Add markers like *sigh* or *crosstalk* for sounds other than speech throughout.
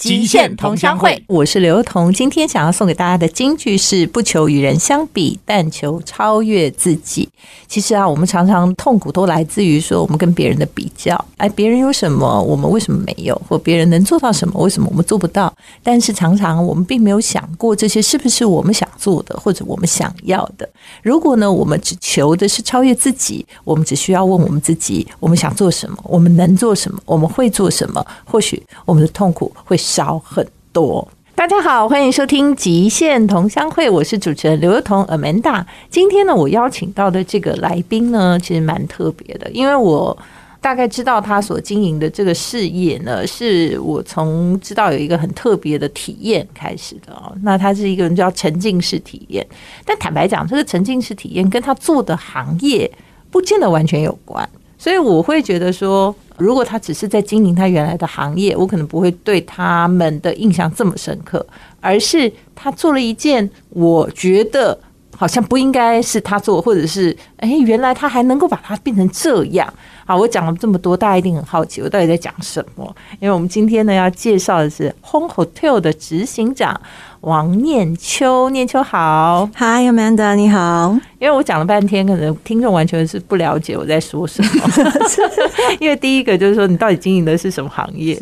极限同乡会，我是刘彤。今天想要送给大家的金句是：不求与人相比，但求超越自己。其实啊，我们常常痛苦都来自于说我们跟别人的比较。哎，别人有什么，我们为什么没有？或别人能做到什么，为什么我们做不到？但是常常我们并没有想过，这些是不是我们想做的，或者我们想要的？如果呢，我们只求的是超越自己，我们只需要问我们自己：我们想做什么？我们能做什么？我们会做什么？或许我们的痛苦会。少很多。大家好，欢迎收听《极限同乡会》，我是主持人刘幼彤 Amanda。今天呢，我邀请到的这个来宾呢，其实蛮特别的，因为我大概知道他所经营的这个事业呢，是我从知道有一个很特别的体验开始的哦。那他是一个人叫沉浸式体验，但坦白讲，这个沉浸式体验跟他做的行业不见得完全有关，所以我会觉得说。如果他只是在经营他原来的行业，我可能不会对他们的印象这么深刻，而是他做了一件我觉得好像不应该是他做，或者是哎，原来他还能够把它变成这样。好，我讲了这么多，大家一定很好奇，我到底在讲什么？因为我们今天呢要介绍的是 Home Hotel 的执行长。王念秋，念秋好，Hi Amanda，你好。因为我讲了半天，可能听众完全是不了解我在说什么。*laughs* 因为第一个就是说，你到底经营的是什么行业？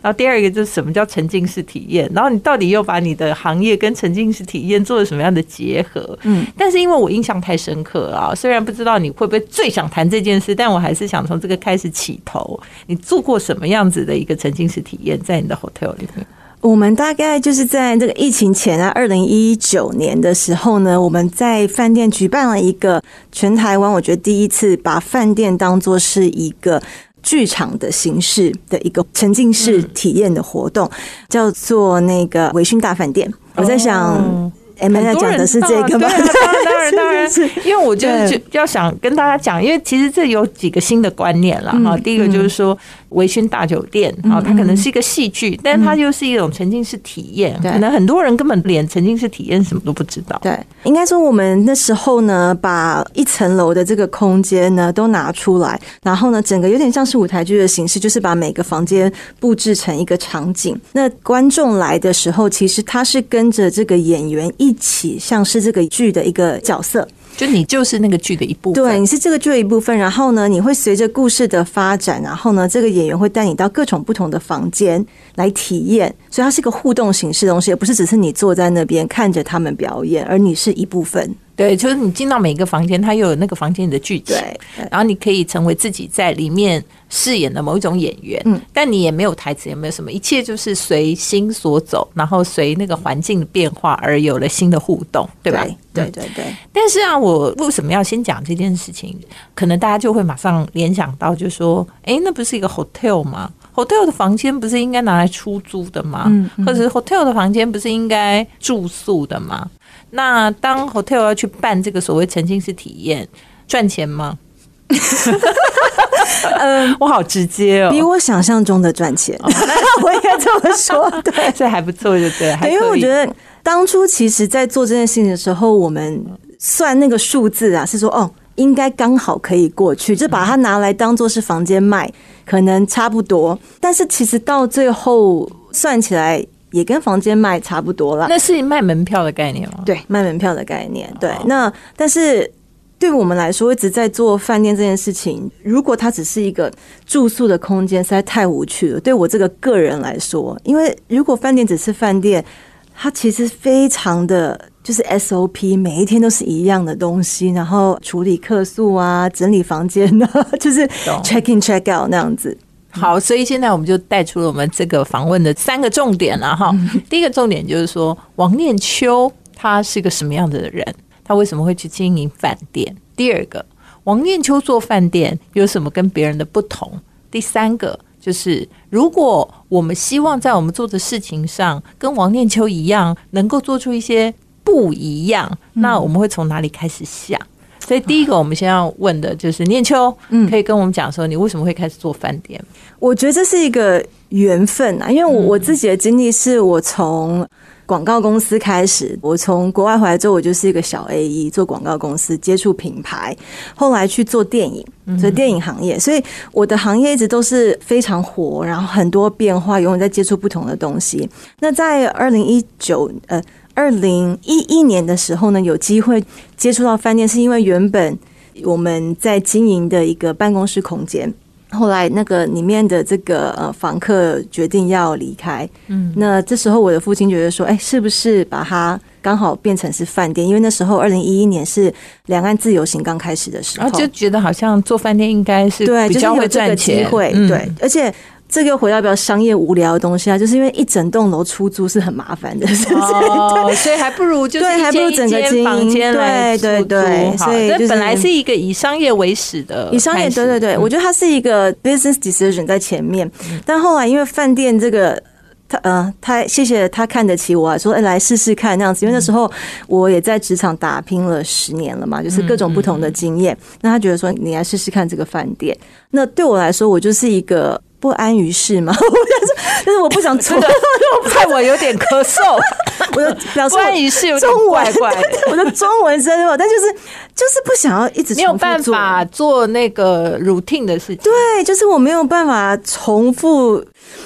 然后第二个就是什么叫沉浸式体验？然后你到底又把你的行业跟沉浸式体验做了什么样的结合？嗯，但是因为我印象太深刻了，虽然不知道你会不会最想谈这件事，但我还是想从这个开始起头。你做过什么样子的一个沉浸式体验在你的 hotel 里面？我们大概就是在这个疫情前啊，二零一九年的时候呢，我们在饭店举办了一个全台湾我觉得第一次把饭店当做是一个剧场的形式的一个沉浸式体验的活动，叫做那个维勋大饭店。我在想。哎，们在讲的是这个吗？当然，当然，*laughs* 当然，因为我就是要想跟大家讲，因为其实这有几个新的观念了哈。第一个就是说，维轩大酒店啊，它可能是一个戏剧，但它又是一种沉浸式体验。可能很多人根本连沉浸式体验什么都不知道。对，应该说我们那时候呢，把一层楼的这个空间呢都拿出来，然后呢，整个有点像是舞台剧的形式，就是把每个房间布置成一个场景。那观众来的时候，其实他是跟着这个演员。一起像是这个剧的一个角色，就你就是那个剧的一部分，对，你是这个剧的一部分。然后呢，你会随着故事的发展，然后呢，这个演员会带你到各种不同的房间来体验，所以它是一个互动形式的东西，也不是只是你坐在那边看着他们表演，而你是一部分。对，就是你进到每个房间，它又有那个房间里的剧情，然后你可以成为自己在里面饰演的某一种演员，嗯，但你也没有台词，也没有什么，一切就是随心所走，然后随那个环境的变化而有了新的互动，对吧？对对对。但是啊，我为什么要先讲这件事情？可能大家就会马上联想到，就说，哎，那不是一个 hotel 吗？hotel 的房间不是应该拿来出租的吗？嗯，或者是 hotel 的房间不是应该住宿的吗？那当 hotel 要去办这个所谓沉浸式体验，赚钱吗？*laughs* *laughs* 嗯，我好直接哦，比我想象中的赚钱，*laughs* 我应该这么说，*laughs* 对，这还不错，就对。因为我觉得当初其实，在做这件事情的时候，我们算那个数字啊，是说哦，应该刚好可以过去，就把它拿来当做是房间卖，可能差不多。但是其实到最后算起来。也跟房间卖差不多了，那是卖门票的概念吗？对，卖门票的概念。对，那但是对我们来说，一直在做饭店这件事情，如果它只是一个住宿的空间，实在太无趣了。对我这个个人来说，因为如果饭店只是饭店，它其实非常的就是 SOP，每一天都是一样的东西，然后处理客诉啊，整理房间啊，*laughs* 就是 check in check out 那样子。好，所以现在我们就带出了我们这个访问的三个重点了哈。*laughs* 第一个重点就是说，王念秋他是个什么样的人？他为什么会去经营饭店？第二个，王念秋做饭店有什么跟别人的不同？第三个，就是如果我们希望在我们做的事情上跟王念秋一样，能够做出一些不一样，那我们会从哪里开始想？所以第一个，我们先要问的就是念秋，嗯，可以跟我们讲说，你为什么会开始做饭店？我觉得这是一个缘分啊，因为我我自己的经历是我从。广告公司开始，我从国外回来之后，我就是一个小 A E，做广告公司，接触品牌，后来去做电影，所以电影行业，所以我的行业一直都是非常火，然后很多变化，永远在接触不同的东西。那在二零一九呃二零一一年的时候呢，有机会接触到饭店，是因为原本我们在经营的一个办公室空间。后来，那个里面的这个呃房客决定要离开，嗯，那这时候我的父亲觉得说，哎，是不是把它刚好变成是饭店？因为那时候二零一一年是两岸自由行刚开始的时候，就觉得好像做饭店应该是对比较会赚钱，会对，而且。这个又回到比较商业无聊的东西啊，就是因为一整栋楼出租是很麻烦的，*laughs* 是不是？哦，所以还不如就是还不如整个房间来对对，所以本来是一个以商业为始的，以商业对对对，我觉得它是一个 business decision 在前面，但后来因为饭店这个他呃他谢谢他看得起我，啊说哎来试试看那样子，因为那时候我也在职场打拼了十年了嘛，就是各种不同的经验，那他觉得说你来试试看这个饭店，那对我来说我就是一个。不安于世吗？*laughs* 我想说，但是 *laughs* 我不想做，害我有点咳嗽。*laughs* 我的表示不安于世，中文怪，我的中文真的，但就是就是不想要一直没有办法做那个 routine 的事情。对，就是我没有办法重复。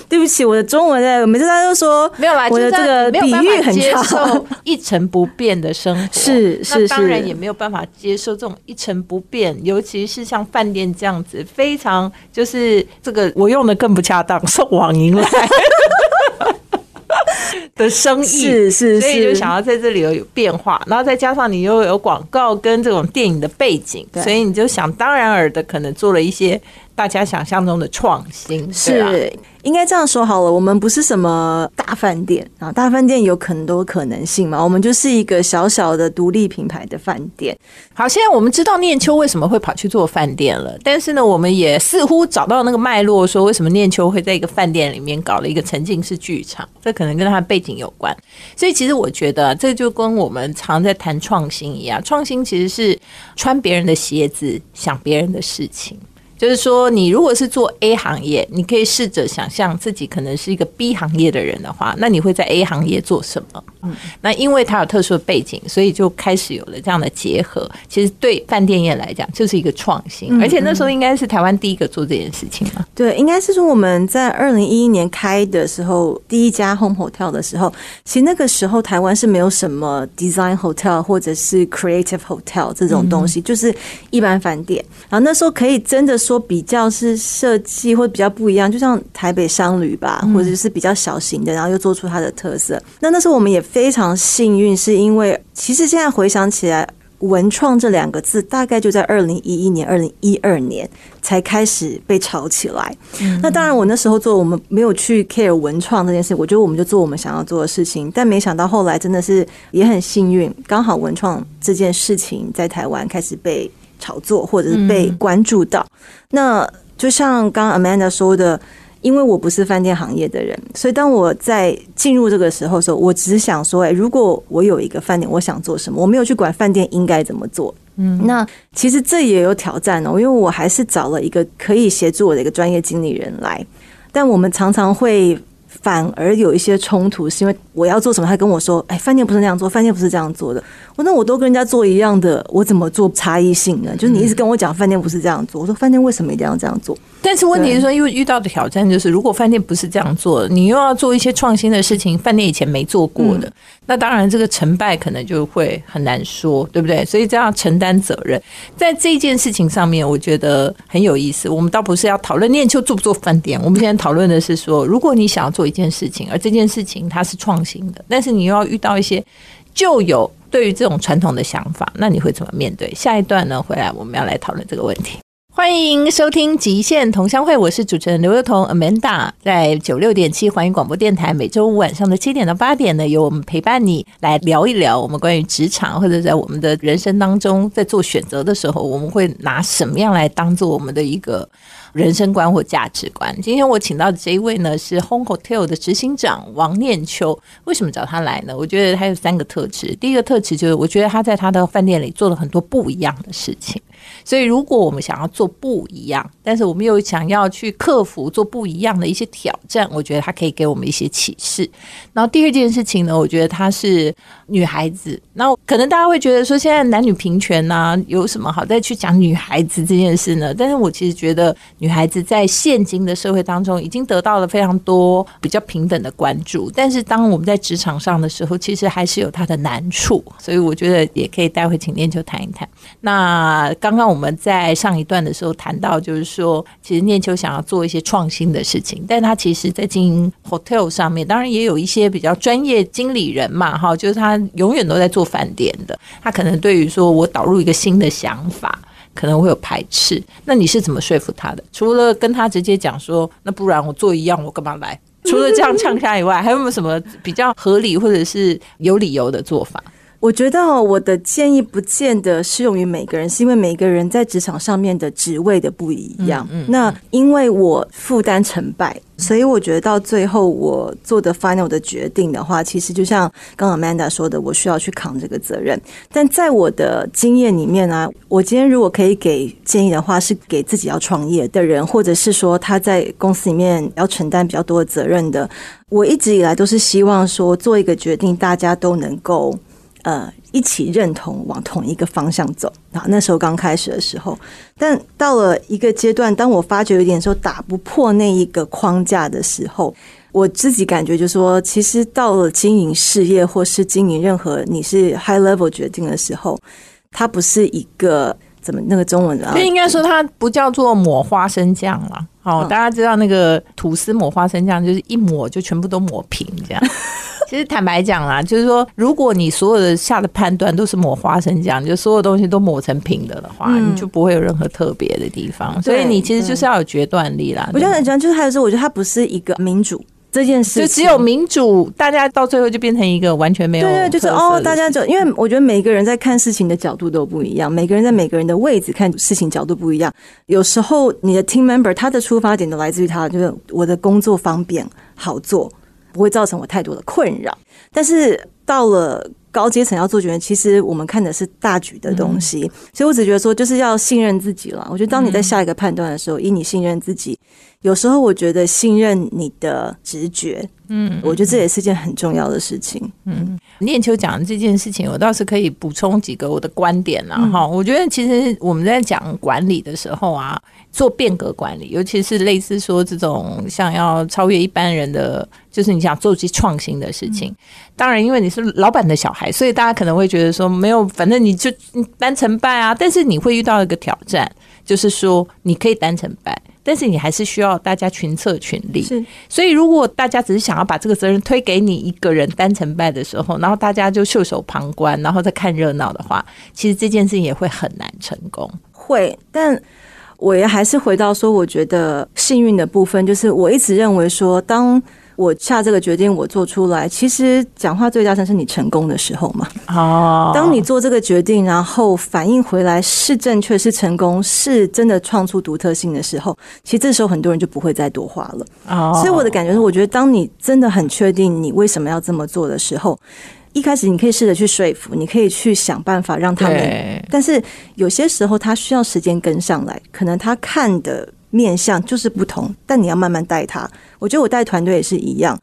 对不起，我的中文呢，每次他都说没有啦，我的这个比喻很差，*laughs* 一成不变的生活是是，当然也没有办法接受这种一成不变，尤其是像饭店这样子，非常就是这个我用的更不恰当，送网银来。*laughs* *laughs* 的生意是是，所以就想要在这里有有变化，然后再加上你又有广告跟这种电影的背景，所以你就想当然尔的可能做了一些。大家想象中的创新是应该这样说好了，我们不是什么大饭店啊，大饭店有很多可能性嘛，我们就是一个小小的独立品牌的饭店。好，现在我们知道念秋为什么会跑去做饭店了，但是呢，我们也似乎找到那个脉络，说为什么念秋会在一个饭店里面搞了一个沉浸式剧场，这可能跟他的背景有关。所以其实我觉得这就跟我们常在谈创新一样，创新其实是穿别人的鞋子，想别人的事情。就是说，你如果是做 A 行业，你可以试着想象自己可能是一个 B 行业的人的话，那你会在 A 行业做什么？嗯，那因为它有特殊的背景，所以就开始有了这样的结合。其实对饭店业来讲，就是一个创新，而且那时候应该是台湾第一个做这件事情嘛。对，应该是说我们在二零一一年开的时候，第一家 Home Hotel 的时候，其实那个时候台湾是没有什么 Design Hotel 或者是 Creative Hotel 这种东西，就是一般饭店。然后那时候可以真的说。说比较是设计或比较不一样，就像台北商旅吧，或者是比较小型的，然后又做出它的特色。那那时候我们也非常幸运，是因为其实现在回想起来，“文创”这两个字大概就在二零一一年、二零一二年才开始被炒起来。那当然，我那时候做，我们没有去 care 文创这件事，我觉得我们就做我们想要做的事情。但没想到后来真的是也很幸运，刚好文创这件事情在台湾开始被。炒作或者是被关注到，那就像刚刚 Amanda 说的，因为我不是饭店行业的人，所以当我在进入这个时候的时候，我只是想说，哎，如果我有一个饭店，我想做什么？我没有去管饭店应该怎么做。嗯，那其实这也有挑战哦，因为我还是找了一个可以协助我的一个专业经理人来，但我们常常会。反而有一些冲突，是因为我要做什么，他跟我说：“哎，饭店不是那样做，饭店不是这样做的。”我那我都跟人家做一样的，我怎么做差异性呢？就是你一直跟我讲饭店不是这样做，我说饭店为什么一定要这样做？但是问题是说，因为遇到的挑战就是，如果饭店不是这样做，你又要做一些创新的事情，饭店以前没做过的，那当然这个成败可能就会很难说，对不对？所以这样承担责任，在这件事情上面，我觉得很有意思。我们倒不是要讨论念秋做不做饭店，我们现在讨论的是说，如果你想要做。做一件事情，而这件事情它是创新的，但是你又要遇到一些旧有对于这种传统的想法，那你会怎么面对？下一段呢，回来我们要来讨论这个问题。欢迎收听《极限同乡会》，我是主持人刘幼彤 Amanda，在九六点七环宇广播电台，每周五晚上的七点到八点呢，由我们陪伴你来聊一聊我们关于职场或者在我们的人生当中，在做选择的时候，我们会拿什么样来当做我们的一个。人生观或价值观。今天我请到的这一位呢是 Home Hotel 的执行长王念秋。为什么找他来呢？我觉得他有三个特质。第一个特质就是，我觉得他在他的饭店里做了很多不一样的事情。所以，如果我们想要做不一样，但是我们又想要去克服做不一样的一些挑战，我觉得它可以给我们一些启示。然后第二件事情呢，我觉得她是女孩子。那可能大家会觉得说，现在男女平权呐，有什么好再去讲女孩子这件事呢？但是我其实觉得，女孩子在现今的社会当中，已经得到了非常多比较平等的关注。但是当我们在职场上的时候，其实还是有它的难处。所以我觉得也可以待会请念秋谈一谈。那刚刚刚我们在上一段的时候谈到，就是说，其实念秋想要做一些创新的事情，但他其实在经营 hotel 上面，当然也有一些比较专业经理人嘛，哈，就是他永远都在做饭店的，他可能对于说我导入一个新的想法，可能会有排斥。那你是怎么说服他的？除了跟他直接讲说，那不然我做一样，我干嘛来？除了这样呛下以外，还有没有什么比较合理或者是有理由的做法？*laughs* 我觉得我的建议不见得适用于每个人，是因为每个人在职场上面的职位的不一样。那因为我负担成败，所以我觉得到最后我做的 final 的决定的话，其实就像刚刚 Amanda 说的，我需要去扛这个责任。但在我的经验里面呢，我今天如果可以给建议的话，是给自己要创业的人，或者是说他在公司里面要承担比较多的责任的，我一直以来都是希望说做一个决定，大家都能够。呃，一起认同往同一个方向走啊！那时候刚开始的时候，但到了一个阶段，当我发觉有点说打不破那一个框架的时候，我自己感觉就说，其实到了经营事业或是经营任何你是 high level 决定的时候，它不是一个怎么那个中文的，就应该说它不叫做抹花生酱了。好，大家知道那个吐司抹花生酱，就是一抹就全部都抹平这样。*laughs* 其实坦白讲啦，就是说，如果你所有的下的判断都是抹花生酱，就所有东西都抹成平的的话，你就不会有任何特别的地方。所以你其实就是要有决断力啦。我觉得很讲，就是还有是，我觉得它不是一个民主这件事，就只有民主，大家到最后就变成一个完全没有对对，就是哦，大家就因为我觉得每个人在看事情的角度都不一样，每个人在每个人的位置看事情角度不一样。有时候你的 team member 他的出发点都来自于他，就是我的工作方便好做。不会造成我太多的困扰，但是到了高阶层要做决定，其实我们看的是大局的东西，所以我只觉得说，就是要信任自己了。我觉得当你在下一个判断的时候，以你信任自己，有时候我觉得信任你的直觉。嗯，我觉得这也是件很重要的事情。嗯，念秋讲的这件事情，我倒是可以补充几个我的观点了哈。我觉得其实我们在讲管理的时候啊，做变革管理，尤其是类似说这种想要超越一般人的，就是你想做些创新的事情。当然，因为你是老板的小孩，所以大家可能会觉得说，没有，反正你就单成败啊。但是你会遇到一个挑战，就是说你可以单成败。但是你还是需要大家群策群力，是。所以如果大家只是想要把这个责任推给你一个人单成败的时候，然后大家就袖手旁观，然后再看热闹的话，其实这件事情也会很难成功。会，但我也还是回到说，我觉得幸运的部分就是我一直认为说，当。我下这个决定，我做出来。其实讲话最大声是你成功的时候嘛。哦。当你做这个决定，然后反应回来是正确、是成功、是真的创出独特性的时候，其实这时候很多人就不会再多话了。哦。所以我的感觉是，我觉得当你真的很确定你为什么要这么做的时候，一开始你可以试着去说服，你可以去想办法让他们。但是有些时候他需要时间跟上来，可能他看的。面向就是不同，但你要慢慢带他。我觉得我带团队也是一样。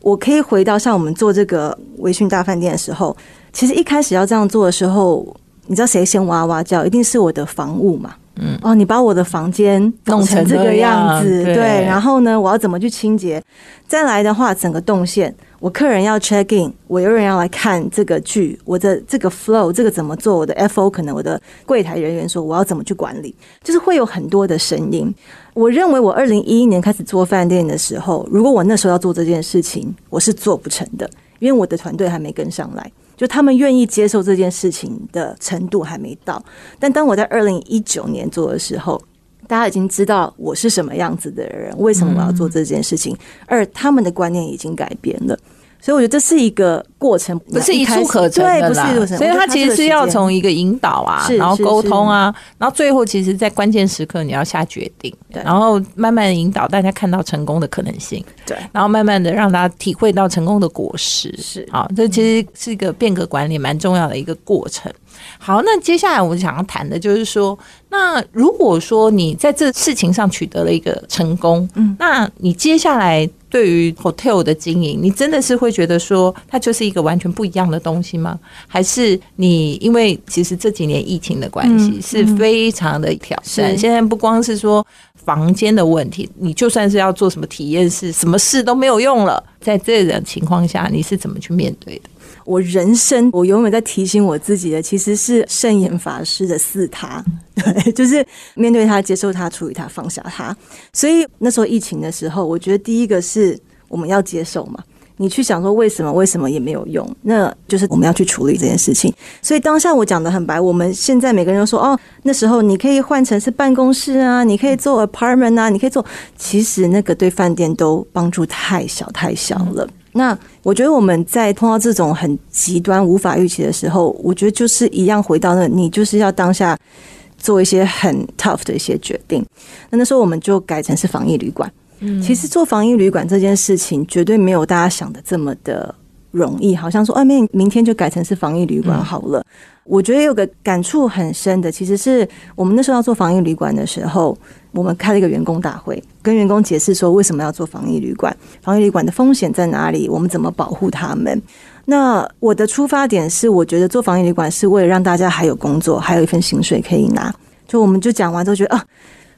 我可以回到像我们做这个微醺大饭店的时候，其实一开始要这样做的时候，你知道谁先哇哇叫？一定是我的房务嘛。嗯。哦，你把我的房间弄成这个样子，对。然后呢，我要怎么去清洁？再来的话，整个动线。我客人要 check in，我有人要来看这个剧，我的这个 flow 这个怎么做？我的 FO 可能我的柜台人员说我要怎么去管理，就是会有很多的声音。我认为我二零一一年开始做饭店的时候，如果我那时候要做这件事情，我是做不成的，因为我的团队还没跟上来，就他们愿意接受这件事情的程度还没到。但当我在二零一九年做的时候，大家已经知道我是什么样子的人，为什么我要做这件事情，而他们的观念已经改变了。所以我觉得这是一个过程，不是一蹴可成的啦。所以他其实是要从一个引导啊，然后沟通啊，然后最后其实，在关键时刻你要下决定，然后慢慢的引导大家看到成功的可能性，对，然后慢慢的让大家体会到成功的果实，是。好，这其实是一个变革管理蛮重要的一个过程。好，那接下来我想要谈的就是说，那如果说你在这事情上取得了一个成功，嗯，那你接下来对于 hotel 的经营，你真的是会觉得说它就是一个完全不一样的东西吗？还是你因为其实这几年疫情的关系是非常的挑战，现在不光是说房间的问题，你就算是要做什么体验室，什么事都没有用了。在这种情况下，你是怎么去面对的？我人生，我永远在提醒我自己的，其实是圣严法师的四他，*laughs* 对，就是面对他、接受他、处理他、放下他。所以那时候疫情的时候，我觉得第一个是我们要接受嘛。你去想说为什么？为什么也没有用？那就是我们要去处理这件事情。所以当下我讲的很白，我们现在每个人都说哦，那时候你可以换成是办公室啊，你可以做 apartment 啊，你可以做。其实那个对饭店都帮助太小太小了。那我觉得我们在碰到这种很极端、无法预期的时候，我觉得就是一样回到那，你就是要当下做一些很 tough 的一些决定。那那时候我们就改成是防疫旅馆。嗯，其实做防疫旅馆这件事情绝对没有大家想的这么的容易，好像说外面明天就改成是防疫旅馆好了。我觉得有个感触很深的，其实是我们那时候要做防疫旅馆的时候。我们开了一个员工大会，跟员工解释说为什么要做防疫旅馆，防疫旅馆的风险在哪里，我们怎么保护他们。那我的出发点是，我觉得做防疫旅馆是为了让大家还有工作，还有一份薪水可以拿。就我们就讲完之后，觉得啊，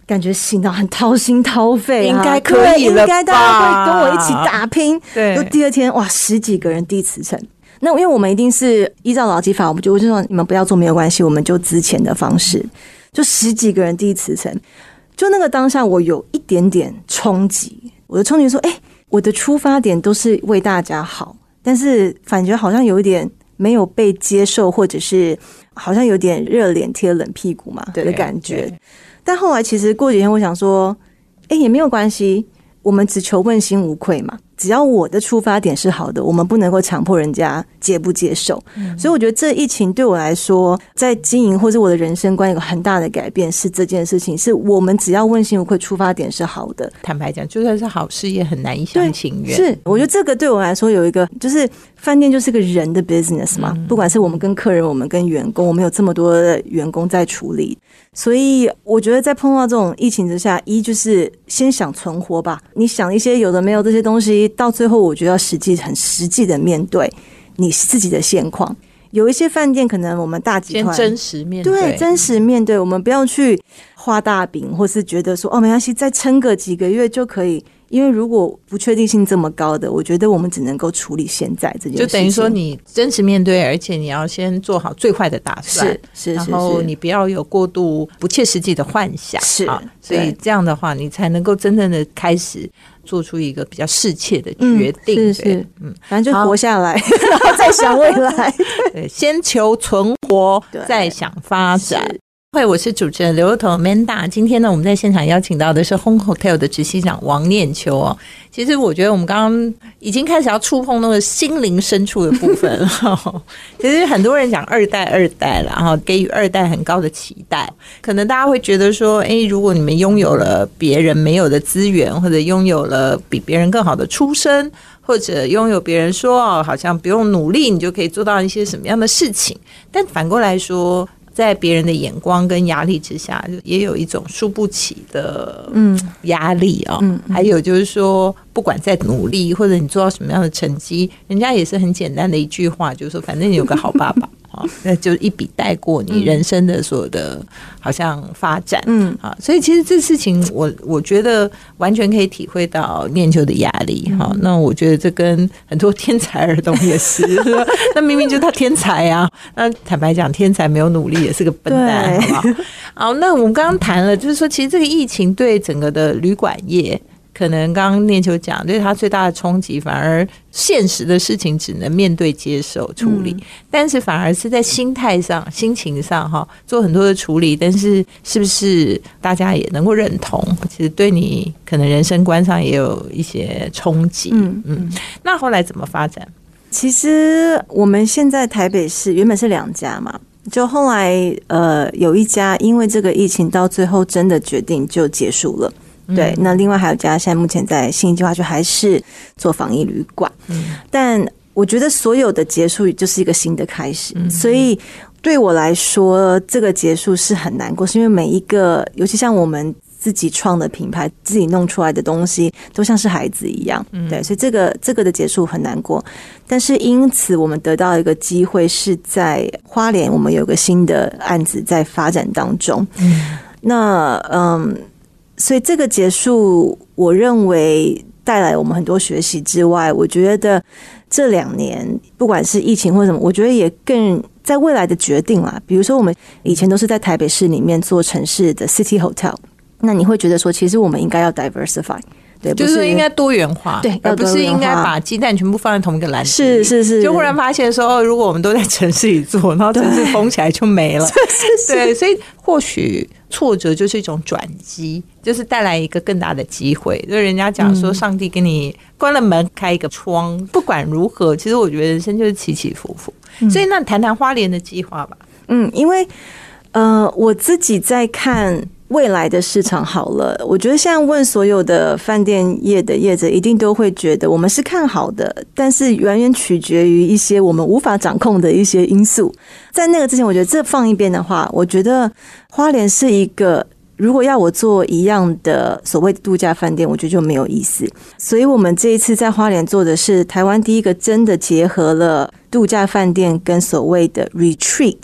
感觉心到很掏心掏肺，应该可以了，应该大家会跟我一起打拼。*laughs* 对，就第二天哇，十几个人递辞呈。那因为我们一定是依照劳基法，我们就就说你们不要做没有关系，我们就之前的方式，就十几个人递辞呈。就那个当下，我有一点点冲击。我的冲击说：“哎，我的出发点都是为大家好，但是感觉好像有一点没有被接受，或者是好像有点热脸贴冷屁股嘛的感觉。”但后来其实过几天，我想说：“哎，也没有关系，我们只求问心无愧嘛。”只要我的出发点是好的，我们不能够强迫人家接不接受。所以我觉得这疫情对我来说，在经营或者我的人生观有个很大的改变，是这件事情，是我们只要问心无愧，出发点是好的。坦白讲，就算是好事，也很难一厢情愿。是，我觉得这个对我来说有一个，就是饭店就是个人的 business 嘛，不管是我们跟客人，我们跟员工，我们有这么多的员工在处理。所以我觉得，在碰到这种疫情之下，一就是先想存活吧。你想一些有的没有这些东西，到最后我觉得要实际很实际的面对你自己的现况。有一些饭店可能我们大集团真实面对，真实面对，我们不要去画大饼，或是觉得说哦没关系，再撑个几个月就可以。因为如果不确定性这么高的，我觉得我们只能够处理现在这件事。就等于说，你真实面对，而且你要先做好最坏的打算，是是，然后你不要有过度不切实际的幻想，是啊。所以这样的话，你才能够真正的开始做出一个比较适切的决定。是是，嗯，反正就活下来，然 *laughs* 后再想未来。对，先求存活，再想发展。会，我是主持人刘彤 Manda。今天呢，我们在现场邀请到的是 Home Hotel 的执行长王念秋哦。其实我觉得我们刚刚已经开始要触碰那个心灵深处的部分了。*laughs* 其实很多人讲二代二代了，然后给予二代很高的期待。可能大家会觉得说，哎，如果你们拥有了别人没有的资源，或者拥有了比别人更好的出身，或者拥有别人说哦，好像不用努力你就可以做到一些什么样的事情。但反过来说。在别人的眼光跟压力之下，就也有一种输不起的嗯压力啊。嗯，还有就是说，不管再努力或者你做到什么样的成绩，人家也是很简单的一句话，就是说，反正你有个好爸爸。那就一笔带过你人生的所有的，好像发展，嗯，啊，所以其实这事情，我我觉得完全可以体会到念旧的压力，哈。那我觉得这跟很多天才儿童也是，*laughs* 那明明就他天才啊，那坦白讲，天才没有努力也是个笨蛋，好不好？好，那我们刚刚谈了，就是说，其实这个疫情对整个的旅馆业。可能刚刚念秋讲，对他最大的冲击，反而现实的事情只能面对、接受、处理，但是反而是在心态上、心情上，哈，做很多的处理。但是是不是大家也能够认同？其实对你可能人生观上也有一些冲击。嗯嗯。那后来怎么发展？其实我们现在台北市原本是两家嘛，就后来呃有一家因为这个疫情到最后真的决定就结束了。对，那另外还有家现在目前在新计划区还是做防疫旅馆，但我觉得所有的结束就是一个新的开始，所以对我来说这个结束是很难过，是因为每一个，尤其像我们自己创的品牌，自己弄出来的东西都像是孩子一样，对，所以这个这个的结束很难过，但是因此我们得到一个机会是在花莲，我们有个新的案子在发展当中，那嗯。所以这个结束，我认为带来我们很多学习之外，我觉得这两年不管是疫情或什么，我觉得也更在未来的决定啦。比如说，我们以前都是在台北市里面做城市的 City Hotel，那你会觉得说，其实我们应该要 diversify。对，就是应该多元化，对，而不是应该把鸡蛋全部放在同一个篮子。是是是，就忽然发现说，如果我们都在城市里做，然后城市封起来就没了。*laughs* 对，所以或许挫折就是一种转机，就是带来一个更大的机会。就人家讲说，上帝给你关了门，开一个窗。不管如何，其实我觉得人生就是起起伏伏。所以，那谈谈花莲的计划吧。嗯，因为呃，我自己在看。未来的市场好了，我觉得现在问所有的饭店业的业者，一定都会觉得我们是看好的，但是远远取决于一些我们无法掌控的一些因素。在那个之前，我觉得这放一边的话，我觉得花莲是一个，如果要我做一样的所谓的度假饭店，我觉得就没有意思。所以我们这一次在花莲做的是台湾第一个真的结合了度假饭店跟所谓的 retreat。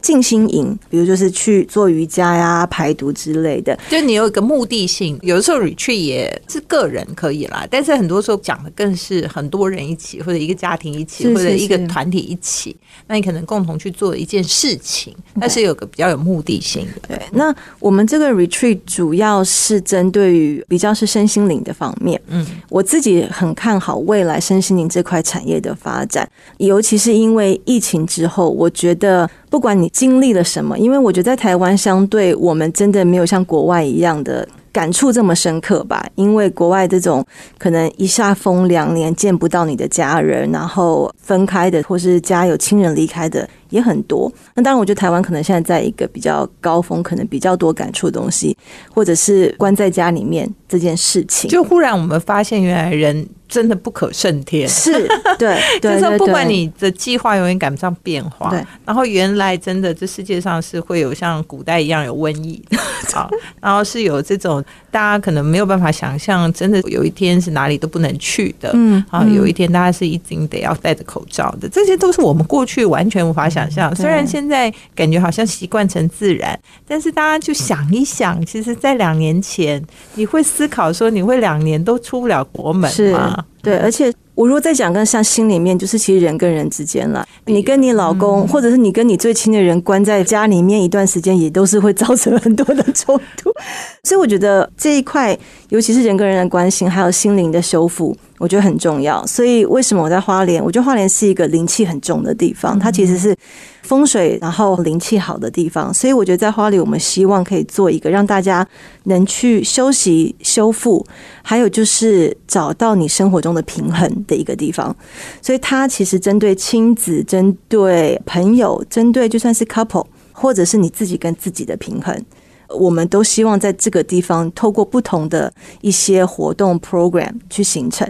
静心营，比如就是去做瑜伽呀、排毒之类的，就你有一个目的性。有的时候 retreat 也是个人可以啦，但是很多时候讲的更是很多人一起，或者一个家庭一起，或者一个团体一起。那你可能共同去做一件事情，但是有个比较有目的性的。对，那我们这个 retreat 主要是针对于比较是身心灵的方面。嗯，我自己很看好未来身心灵这块产业的发展，尤其是因为疫情之后，我觉得。不管你经历了什么，因为我觉得在台湾相对我们真的没有像国外一样的感触这么深刻吧。因为国外这种可能一下封两年见不到你的家人，然后分开的，或是家有亲人离开的也很多。那当然，我觉得台湾可能现在在一个比较高峰，可能比较多感触的东西，或者是关在家里面这件事情，就忽然我们发现原来人。真的不可胜天，是 *laughs* 对，就是不管你的计划永远赶不上变化。对，然后原来真的这世界上是会有像古代一样有瘟疫，好，*laughs* 然后是有这种大家可能没有办法想象，真的有一天是哪里都不能去的，嗯，啊，有一天大家是一定得要戴着口罩的，这些都是我们过去完全无法想象。虽然现在感觉好像习惯成自然，但是大家就想一想，其实，在两年前，你会思考说你会两年都出不了国门吗？对，而且我如果再讲，跟像心里面，就是其实人跟人之间了，你跟你老公，或者是你跟你最亲的人关在家里面一段时间，也都是会造成很多的冲突。所以我觉得这一块，尤其是人跟人的关系，还有心灵的修复。我觉得很重要，所以为什么我在花莲？我觉得花莲是一个灵气很重的地方，它其实是风水然后灵气好的地方，所以我觉得在花莲，我们希望可以做一个让大家能去休息、修复，还有就是找到你生活中的平衡的一个地方。所以它其实针对亲子、针对朋友、针对就算是 couple，或者是你自己跟自己的平衡。我们都希望在这个地方透过不同的一些活动 program 去形成。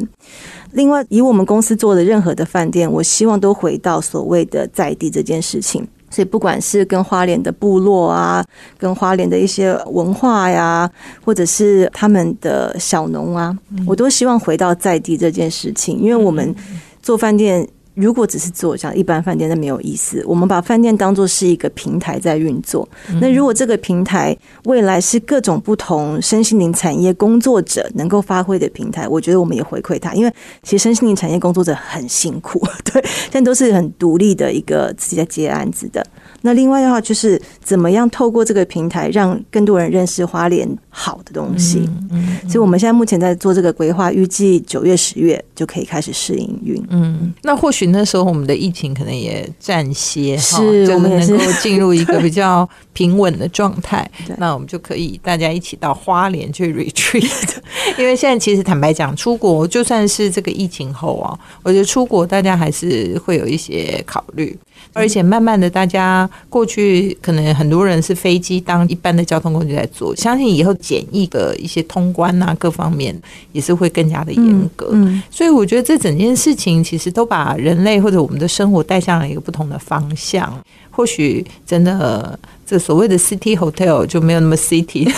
另外，以我们公司做的任何的饭店，我希望都回到所谓的在地这件事情。所以，不管是跟花莲的部落啊，跟花莲的一些文化呀，或者是他们的小农啊，我都希望回到在地这件事情，因为我们做饭店。如果只是做像一般饭店，那没有意思。我们把饭店当做是一个平台在运作。那如果这个平台未来是各种不同身心灵产业工作者能够发挥的平台，我觉得我们也回馈他，因为其实身心灵产业工作者很辛苦，*laughs* 对，但都是很独立的一个自己在接案子的。那另外的话，就是怎么样透过这个平台，让更多人认识花莲好的东西。嗯，所以我们现在目前在做这个规划，预计九月、十月就可以开始试营运。嗯，那或许那时候我们的疫情可能也暂歇，是我们能够进入一个比较平稳的状态。*laughs* 那我们就可以大家一起到花莲去 *laughs* retreat。因为现在其实坦白讲，出国就算是这个疫情后啊，我觉得出国大家还是会有一些考虑。而且慢慢的，大家过去可能很多人是飞机当一般的交通工具在做，相信以后检疫的一些通关啊，各方面也是会更加的严格。嗯，所以我觉得这整件事情其实都把人类或者我们的生活带向了一个不同的方向。或许真的这所谓的 city hotel 就没有那么 city，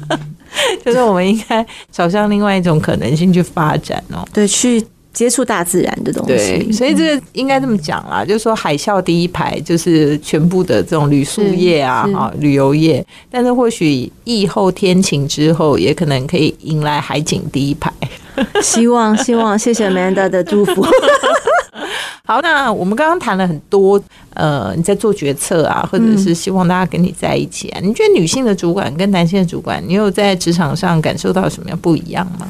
*laughs* 就是我们应该朝向另外一种可能性去发展哦。对，去接触大自然的东对，西，所以这个应该这么讲啦，就是说海啸第一排就是全部的这种旅宿业啊，哈，旅游业，但是或许疫后天晴之后，也可能可以迎来海景第一排。*laughs* 希望希望，谢谢 Amanda 的祝福。*laughs* 好，那我们刚刚谈了很多，呃，你在做决策啊，或者是希望大家跟你在一起啊，你觉得女性的主管跟男性的主管，你有在职场上感受到什么样不一样吗？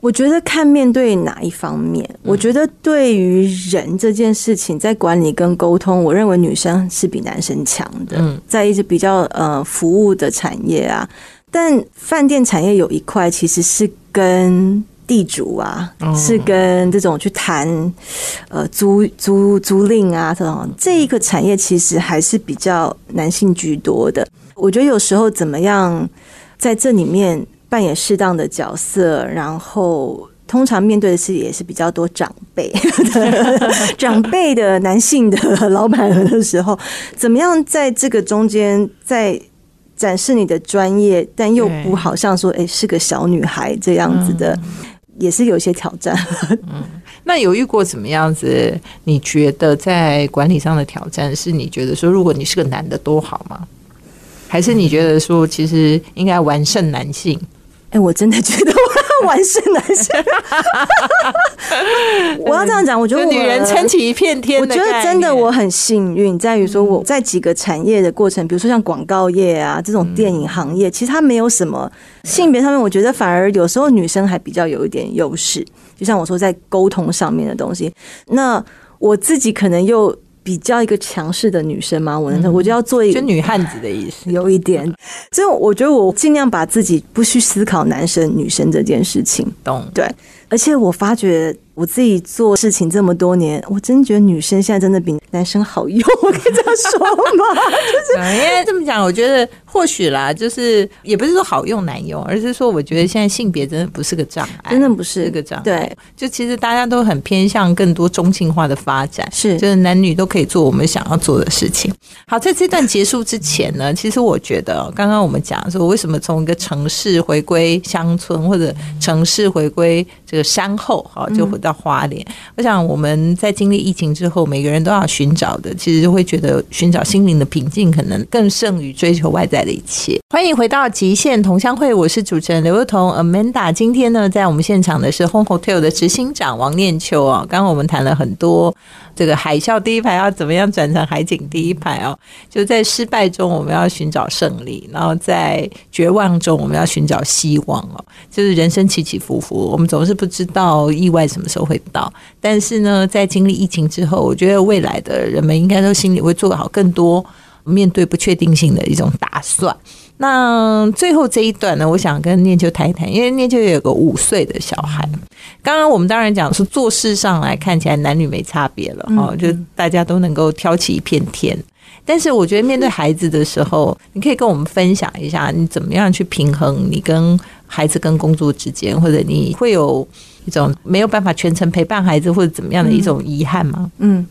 我觉得看面对哪一方面，我觉得对于人这件事情，在管理跟沟通，我认为女生是比男生强的。嗯在一些比较呃服务的产业啊，但饭店产业有一块其实是跟地主啊，哦是跟这种去谈呃租租租赁啊这种这一个产业，其实还是比较男性居多的。我觉得有时候怎么样在这里面扮演适当的角色，然后。通常面对的是也是比较多长辈 *laughs* 长辈的男性的老板的时候，怎么样在这个中间在展示你的专业，但又不好像说哎、是个小女孩这样子的，也是有些挑战。嗯那有遇过怎么样子？你觉得在管理上的挑战，是你觉得说，如果你是个男的多好吗？还是你觉得说，其实应该完胜男性？哎、我真的觉得我要完胜男生。*laughs* 我要这样讲，我觉得我女人撑起一片天我觉。得真的我很幸运，在于说我在几个产业的过程，比如说像广告业啊这种电影行业，其实它没有什么性别上面，我觉得反而有时候女生还比较有一点优势。就像我说在沟通上面的东西，那我自己可能又比较一个强势的女生吗，我能我就要做一个就女汉子的意思。*laughs* 有一点，所以我觉得我尽量把自己不去思考男生女生这件事情。懂？对，而且我发觉我自己做事情这么多年，我真觉得女生现在真的比男生好用，*laughs* 我可以这样说吗？*laughs* 对因为这么讲，我觉得或许啦，就是也不是说好用难用，而是说我觉得现在性别真的不是个障碍，真的不是是个障碍。对，就其实大家都很偏向更多中性化的发展，是就是男女都可以做我们想要做的事情。好，在这段结束之前呢，其实我觉得刚刚我们讲说，为什么从一个城市回归乡村，或者城市回归这个山后，哈，就回到花莲。我想我们在经历疫情之后，每个人都要寻找的，其实就会觉得寻找心灵的平静，可能更胜于追求外在的一切。欢迎回到极限同乡会，我是主持人刘若彤 Amanda。今天呢，在我们现场的是 Home Hotel 的执行长王念秋哦。刚刚我们谈了很多这个海啸第一排要怎么样转成海景第一排哦，就在失败中我们要寻找胜利，然后在绝望中我们要寻找希望哦。就是人生起起伏伏，我们总是不知道意外什么时候会到。但是呢，在经历疫情之后，我觉得未来的人们应该都心里会做好更多面对不确定性的一种打算。那最后这一段呢，我想跟念秋谈一谈，因为念秋也有个五岁的小孩。刚刚我们当然讲说做事上来看起来男女没差别了哈、就大家都能够挑起一片天。但是我觉得面对孩子的时候，*laughs* 你可以跟我们分享一下，你怎么样去平衡你跟孩子跟工作之间，或者你会有一种没有办法全程陪伴孩子，或者怎么样的一种遗憾吗？嗯，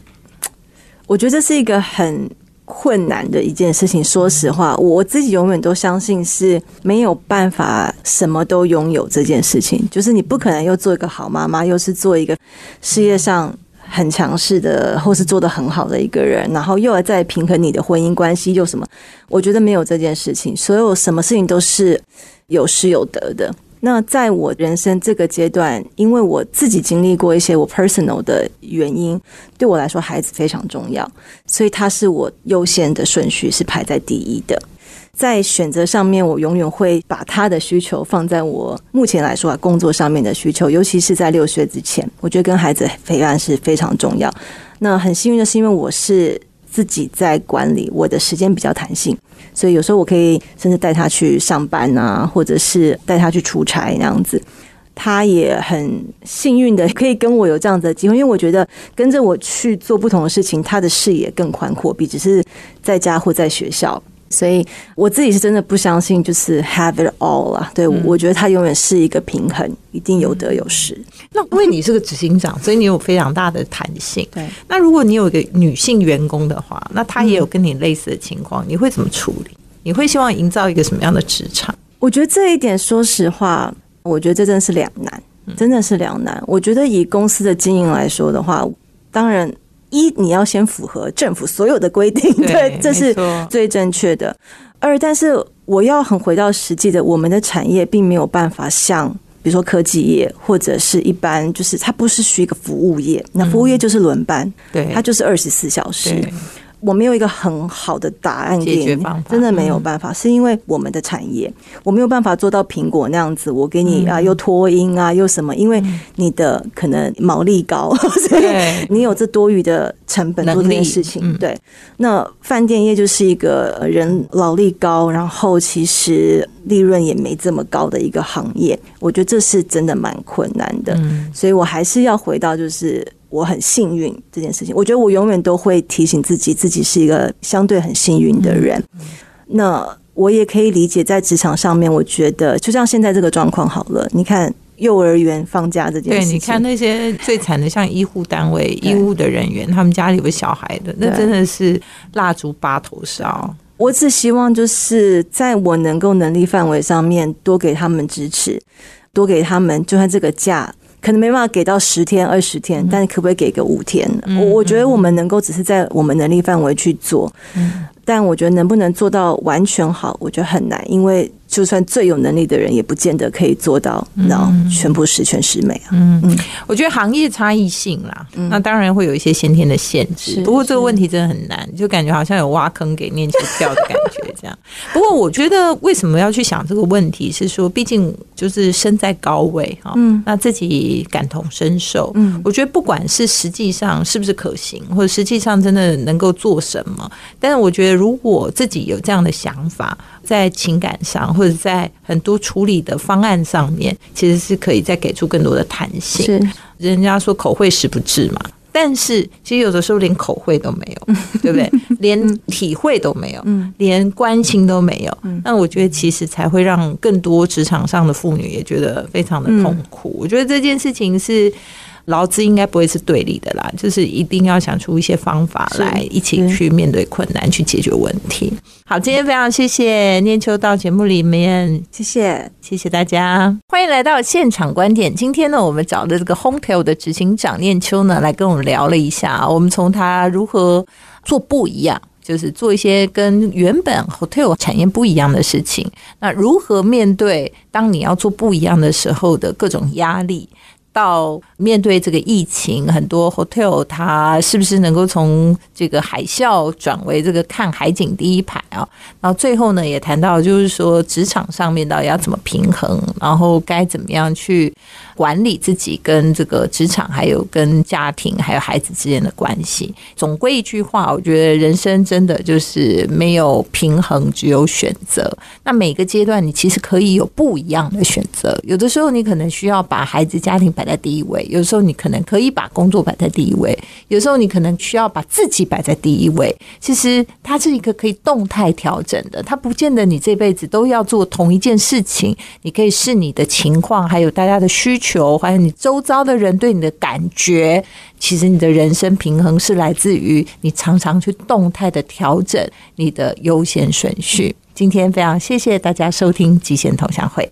我觉得这是一个很困难的一件事情。说实话，我自己永远都相信是没有办法什么都拥有这件事情，就是你不可能又做一个好妈妈，又是做一个事业上。很强势的，或是做得很好的一个人，然后又要再平衡你的婚姻关系，又什么？我觉得没有这件事情，所有什么事情都是有失有得的。那在我人生这个阶段，因为我自己经历过一些我 personal 的原因，对我来说孩子非常重要，所以他是我优先的顺序是排在第一的。在选择上面，我永远会把他的需求放在我目前来说啊工作上面的需求，尤其是在六岁之前，我觉得跟孩子陪伴是非常重要。那很幸运的是，因为我是自己在管理，我的时间比较弹性，所以有时候我可以甚至带他去上班啊，或者是带他去出差那样子。他也很幸运的可以跟我有这样子的机会，因为我觉得跟着我去做不同的事情，他的视野更宽阔，比只是在家或在学校。所以我自己是真的不相信就是 have it all 啊，对我觉得它永远是一个平衡，一定有得有失。那因为你是个执行长，所以你有非常大的弹性。对，那如果你有一个女性员工的话，那她也有跟你类似的情况，你会怎么处理？你会希望营造一个什么样的职场？我觉得这一点，说实话。我觉得这真的是两难，真的是两难。我觉得以公司的经营来说的话，当然一你要先符合政府所有的规定，对，这是最正确的。二，但是我要很回到实际的，我们的产业并没有办法像比如说科技业或者是一般，就是它不是需一个服务业，那服务业就是轮班，对，它就是二十四小时。我没有一个很好的答案解决方法，真的没有办法，是因为我们的产业，我没有办法做到苹果那样子，我给你啊又脱音啊又什么，因为你的可能毛利高，*laughs* 所以你有这多余的成本做这件事情。对，那饭店业就是一个人劳力高，然后其实利润也没这么高的一个行业，我觉得这是真的蛮困难的，所以我还是要回到就是。我很幸运这件事情，我觉得我永远都会提醒自己，自己是一个相对很幸运的人。那我也可以理解，在职场上面，我觉得就像现在这个状况好了。你看幼儿园放假这件事情，对，你看那些最惨的，像医护单位、医务的人员，他们家里有小孩的，那真的是蜡烛八头烧。我只希望就是在我能够能力范围上面，多给他们支持，多给他们，就算这个假。可能没办法给到十天、二十天，但是可不可以给个五天？我我觉得我们能够只是在我们能力范围去做，但我觉得能不能做到完全好，我觉得很难，因为。就算最有能力的人，也不见得可以做到，那全部十全十美啊。嗯嗯，我觉得行业差异性啦，那当然会有一些先天的限制。不过这个问题真的很难，就感觉好像有挖坑给念球跳的感觉这样。*laughs* 不过我觉得为什么要去想这个问题，是说毕竟就是身在高位哈，那自己感同身受。嗯，我觉得不管是实际上是不是可行，或者实际上真的能够做什么，但是我觉得如果自己有这样的想法。在情感上，或者在很多处理的方案上面，其实是可以再给出更多的弹性。是，人家说口惠实不至嘛，但是其实有的时候连口惠都没有，对不对？*laughs* 连体会都没有，连关心都没有。那我觉得其实才会让更多职场上的妇女也觉得非常的痛苦。我觉得这件事情是。劳资应该不会是对立的啦，就是一定要想出一些方法来一起去面对困难，去解决问题。好，今天非常谢谢念秋到节目里面，谢谢谢谢大家，欢迎来到现场观点。今天呢，我们找的这个 Hotel 的执行长念秋呢，来跟我们聊了一下，我们从他如何做不一样，就是做一些跟原本 Hotel 产业不一样的事情，那如何面对当你要做不一样的时候的各种压力。到面对这个疫情，很多 hotel 它是不是能够从这个海啸转为这个看海景第一排啊？然后最后呢，也谈到就是说职场上面到底要怎么平衡，然后该怎么样去管理自己跟这个职场，还有跟家庭还有孩子之间的关系。总归一句话，我觉得人生真的就是没有平衡，只有选择。那每个阶段你其实可以有不一样的选择，有的时候你可能需要把孩子家庭。摆在第一位，有时候你可能可以把工作摆在第一位，有时候你可能需要把自己摆在第一位。其实它是一个可以动态调整的，它不见得你这辈子都要做同一件事情。你可以视你的情况，还有大家的需求，还有你周遭的人对你的感觉。其实你的人生平衡是来自于你常常去动态的调整你的优先顺序。今天非常谢谢大家收听《极限同乡会》。